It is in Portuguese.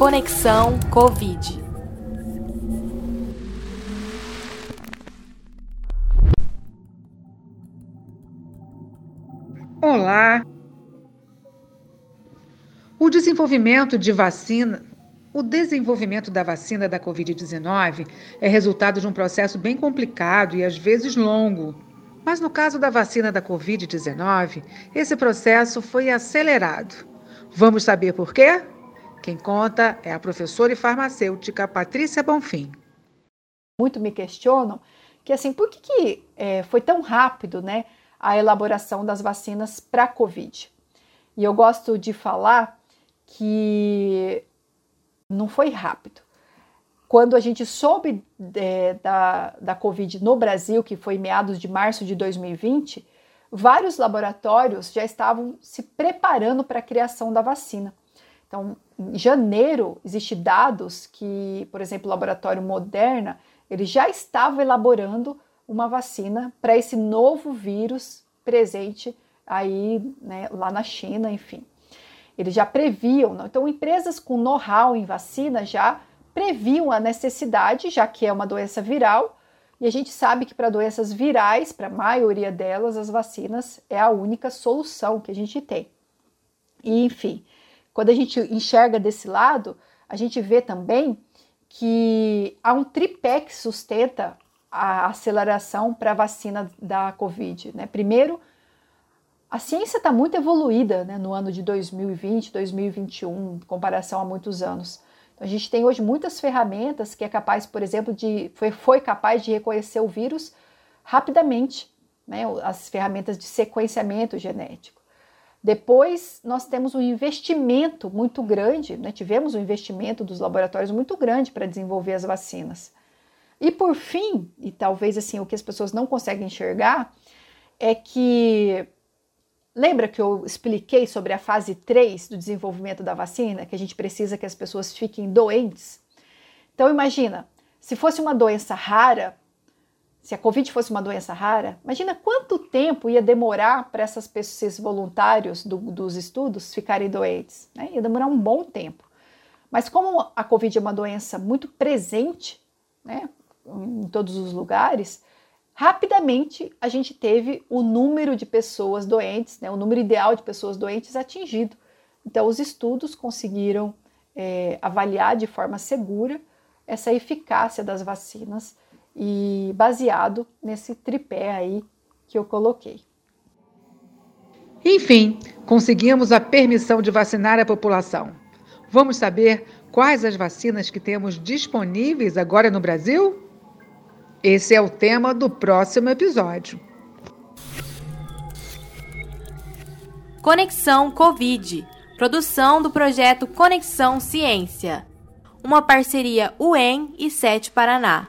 Conexão Covid. Olá! O desenvolvimento de vacina, o desenvolvimento da vacina da Covid-19 é resultado de um processo bem complicado e às vezes longo. Mas no caso da vacina da Covid-19, esse processo foi acelerado. Vamos saber por quê? Quem conta é a professora e farmacêutica Patrícia Bonfim. Muito me questionam que assim, por que, que é, foi tão rápido, né? a elaboração das vacinas para a Covid. E eu gosto de falar que não foi rápido. Quando a gente soube é, da, da Covid no Brasil, que foi meados de março de 2020, vários laboratórios já estavam se preparando para a criação da vacina. Então, em janeiro, existem dados que, por exemplo, o laboratório Moderna, ele já estava elaborando uma vacina para esse novo vírus presente aí, né, lá na China, enfim. Eles já previam, não? então empresas com know-how em vacina já previam a necessidade, já que é uma doença viral, e a gente sabe que para doenças virais, para a maioria delas, as vacinas é a única solução que a gente tem. E, enfim, quando a gente enxerga desse lado, a gente vê também que há um tripé que sustenta a aceleração para a vacina da Covid. Né? Primeiro, a ciência está muito evoluída né, no ano de 2020, 2021, em comparação a muitos anos. A gente tem hoje muitas ferramentas que é capaz, por exemplo, de foi, foi capaz de reconhecer o vírus rapidamente, né, as ferramentas de sequenciamento genético. Depois, nós temos um investimento muito grande, né, tivemos um investimento dos laboratórios muito grande para desenvolver as vacinas. E por fim, e talvez assim o que as pessoas não conseguem enxergar, é que lembra que eu expliquei sobre a fase 3 do desenvolvimento da vacina, que a gente precisa que as pessoas fiquem doentes? Então imagina, se fosse uma doença rara, se a Covid fosse uma doença rara, imagina quanto tempo ia demorar para essas pessoas, esses voluntários do, dos estudos ficarem doentes. Né? Ia demorar um bom tempo. Mas como a Covid é uma doença muito presente, né? em todos os lugares, rapidamente a gente teve o número de pessoas doentes, né, o número ideal de pessoas doentes atingido. Então, os estudos conseguiram é, avaliar de forma segura essa eficácia das vacinas e baseado nesse tripé aí que eu coloquei. Enfim, conseguimos a permissão de vacinar a população. Vamos saber quais as vacinas que temos disponíveis agora no Brasil? Esse é o tema do próximo episódio. Conexão Covid produção do projeto Conexão Ciência, uma parceria UEM e SET Paraná.